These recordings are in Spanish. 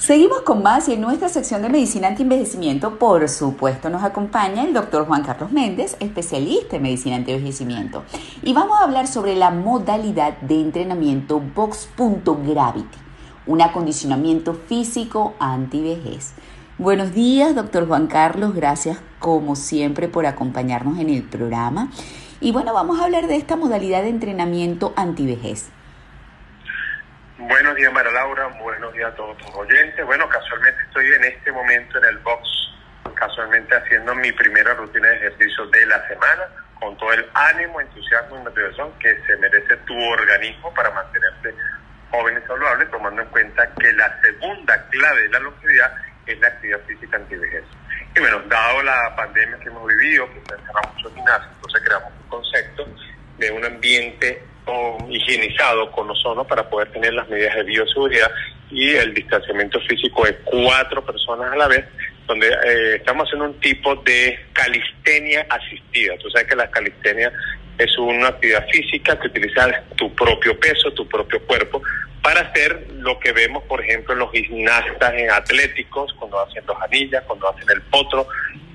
Seguimos con más y en nuestra sección de medicina anti-envejecimiento, por supuesto, nos acompaña el doctor Juan Carlos Méndez, especialista en medicina anti-envejecimiento. Y vamos a hablar sobre la modalidad de entrenamiento Box.Gravity, un acondicionamiento físico anti-vejez. Buenos días, doctor Juan Carlos, gracias como siempre por acompañarnos en el programa. Y bueno, vamos a hablar de esta modalidad de entrenamiento anti-vejez. Buenos días, Mara Laura. Buenos días a todos tus oyentes. Bueno, casualmente estoy en este momento en el box, casualmente haciendo mi primera rutina de ejercicio de la semana, con todo el ánimo, entusiasmo y motivación que se merece tu organismo para mantenerte joven y saludable, tomando en cuenta que la segunda clave de la longevidad es la actividad física antivejez. Y bueno, dado la pandemia que hemos vivido, que se encerrado mucho gimnasios, entonces creamos un concepto de un ambiente higienizado con ozono para poder tener las medidas de bioseguridad y el distanciamiento físico de cuatro personas a la vez, donde eh, estamos haciendo un tipo de calistenia asistida. Tú sabes que la calistenia es una actividad física que utiliza tu propio peso, tu propio cuerpo, para hacer lo que vemos, por ejemplo, en los gimnastas en atléticos, cuando hacen los anillas, cuando hacen el potro,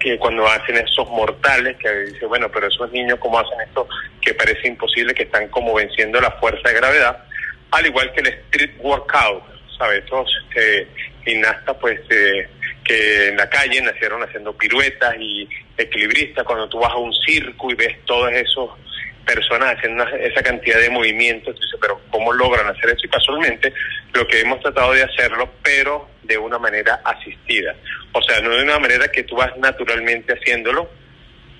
que cuando hacen esos mortales, que dice, bueno, pero esos niños, ¿cómo hacen esto? Que parece imposible, que están como venciendo la fuerza de gravedad, al igual que el street workout, ¿sabes? Estos eh, pues, eh, que en la calle nacieron haciendo piruetas y equilibristas, cuando tú vas a un circo y ves todos esos personas haciendo esa cantidad de movimientos, pero ¿cómo logran hacer eso? Y casualmente lo que hemos tratado de hacerlo, pero de una manera asistida. O sea, no de una manera que tú vas naturalmente haciéndolo,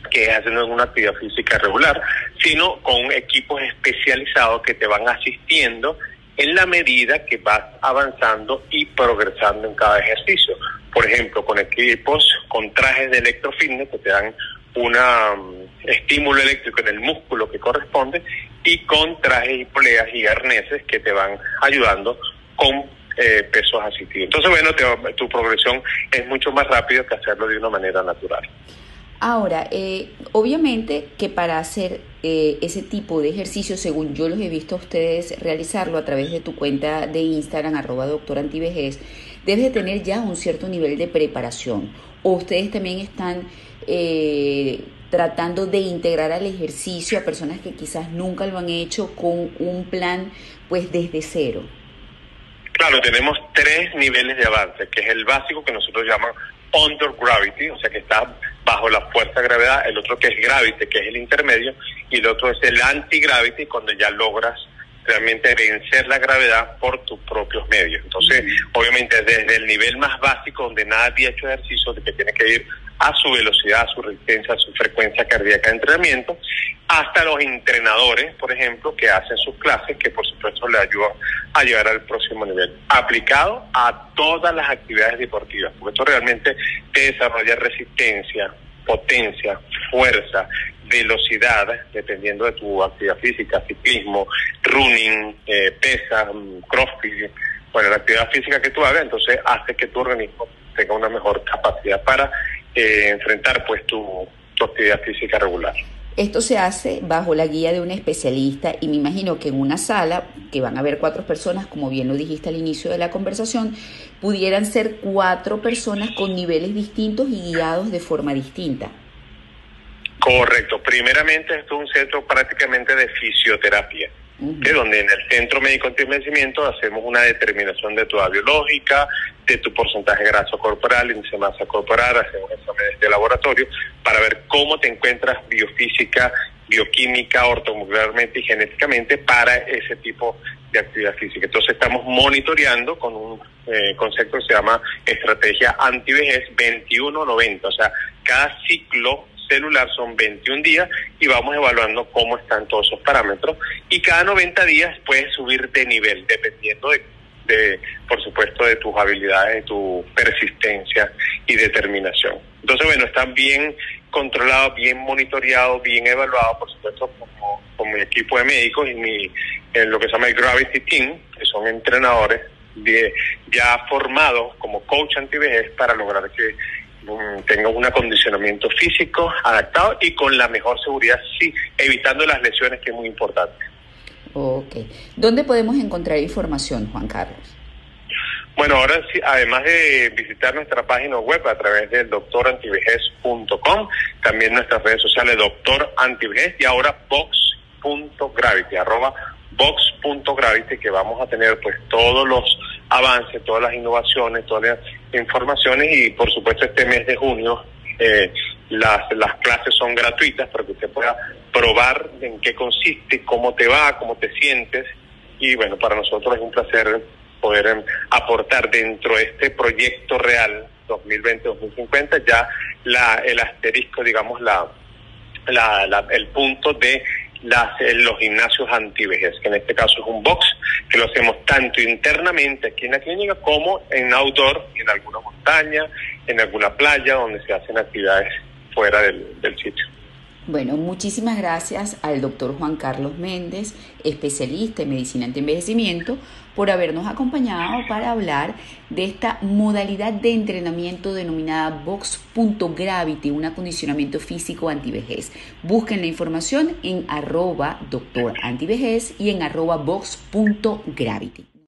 que es haciendo una actividad física regular, sino con equipos especializados que te van asistiendo en la medida que vas avanzando y progresando en cada ejercicio. Por ejemplo, con equipos, con trajes de electrofitness que te dan una estímulo eléctrico en el músculo y con trajes y poleas y arneses que te van ayudando con eh, pesos asistidos. Entonces, bueno, tu progresión es mucho más rápida que hacerlo de una manera natural. Ahora, eh, obviamente que para hacer eh, ese tipo de ejercicio, según yo los he visto a ustedes realizarlo a través de tu cuenta de Instagram, arroba doctor debes de tener ya un cierto nivel de preparación. O ustedes también están eh, tratando de integrar al ejercicio a personas que quizás nunca lo han hecho con un plan pues desde cero? Claro, tenemos tres niveles de avance, que es el básico que nosotros llamamos under gravity, o sea que está bajo la fuerza de gravedad, el otro que es gravity, que es el intermedio, y el otro es el anti-gravity, cuando ya logras realmente vencer la gravedad por tus propios medios. Entonces, obviamente, desde el nivel más básico, donde nadie ha hecho ejercicio, de que tiene que ir a su velocidad, a su resistencia, a su frecuencia cardíaca de entrenamiento, hasta los entrenadores, por ejemplo, que hacen sus clases, que por supuesto le ayudan a llegar al próximo nivel, aplicado a todas las actividades deportivas, porque esto realmente te desarrolla resistencia, potencia, fuerza, velocidad, dependiendo de tu actividad física, ciclismo, running, eh, pesa, mm, crossfit, bueno, la actividad física que tú hagas, entonces hace que tu organismo tenga una mejor capacidad para eh, enfrentar pues tu, actividad física regular. Esto se hace bajo la guía de un especialista y me imagino que en una sala, que van a haber cuatro personas, como bien lo dijiste al inicio de la conversación, pudieran ser cuatro personas con niveles distintos y guiados de forma distinta. Correcto. Primeramente, esto es un centro prácticamente de fisioterapia que donde en el Centro Médico Anti-Envejecimiento hacemos una determinación de tu edad biológica, de tu porcentaje de grasa corporal, índice de masa corporal, hacemos exámenes de laboratorio para ver cómo te encuentras biofísica, bioquímica, ortomolecularmente y genéticamente para ese tipo de actividad física. Entonces estamos monitoreando con un eh, concepto que se llama estrategia antivejez 21-90, o sea, cada ciclo celular son 21 días y vamos evaluando cómo están todos esos parámetros y cada 90 días puedes subir de nivel dependiendo de, por supuesto, de tus habilidades, de tu persistencia y determinación. Entonces, bueno, están bien controlados, bien monitoreados, bien evaluados, por supuesto, como, como mi equipo de médicos y mi, en lo que se llama el Gravity Team, que son entrenadores de, ya formados como coach antivejez para lograr que tenga un acondicionamiento físico adaptado y con la mejor seguridad, sí, evitando las lesiones, que es muy importante. Ok. ¿Dónde podemos encontrar información, Juan Carlos? Bueno, ahora sí, además de visitar nuestra página web a través de doctorantivejez.com, también nuestras redes sociales Doctor Antivejez y ahora box.gravity, arroba box.gravity, que vamos a tener pues todos los avances, todas las innovaciones, todas las informaciones y por supuesto este mes de junio eh, las, las clases son gratuitas para que usted pueda probar en qué consiste, cómo te va, cómo te sientes. Y bueno, para nosotros es un placer poder em, aportar dentro de este proyecto real 2020-2050 ya la, el asterisco, digamos, la, la, el punto de las, los gimnasios antivejez, que en este caso es un box, que lo hacemos tanto internamente aquí en la clínica como en outdoor, en alguna montaña, en alguna playa donde se hacen actividades fuera del, del sitio. Bueno, muchísimas gracias al doctor Juan Carlos Méndez, especialista en medicina anti-envejecimiento, por habernos acompañado para hablar de esta modalidad de entrenamiento denominada Box.gravity, un acondicionamiento físico antivejez. Busquen la información en arroba doctor y en arroba box.gravity.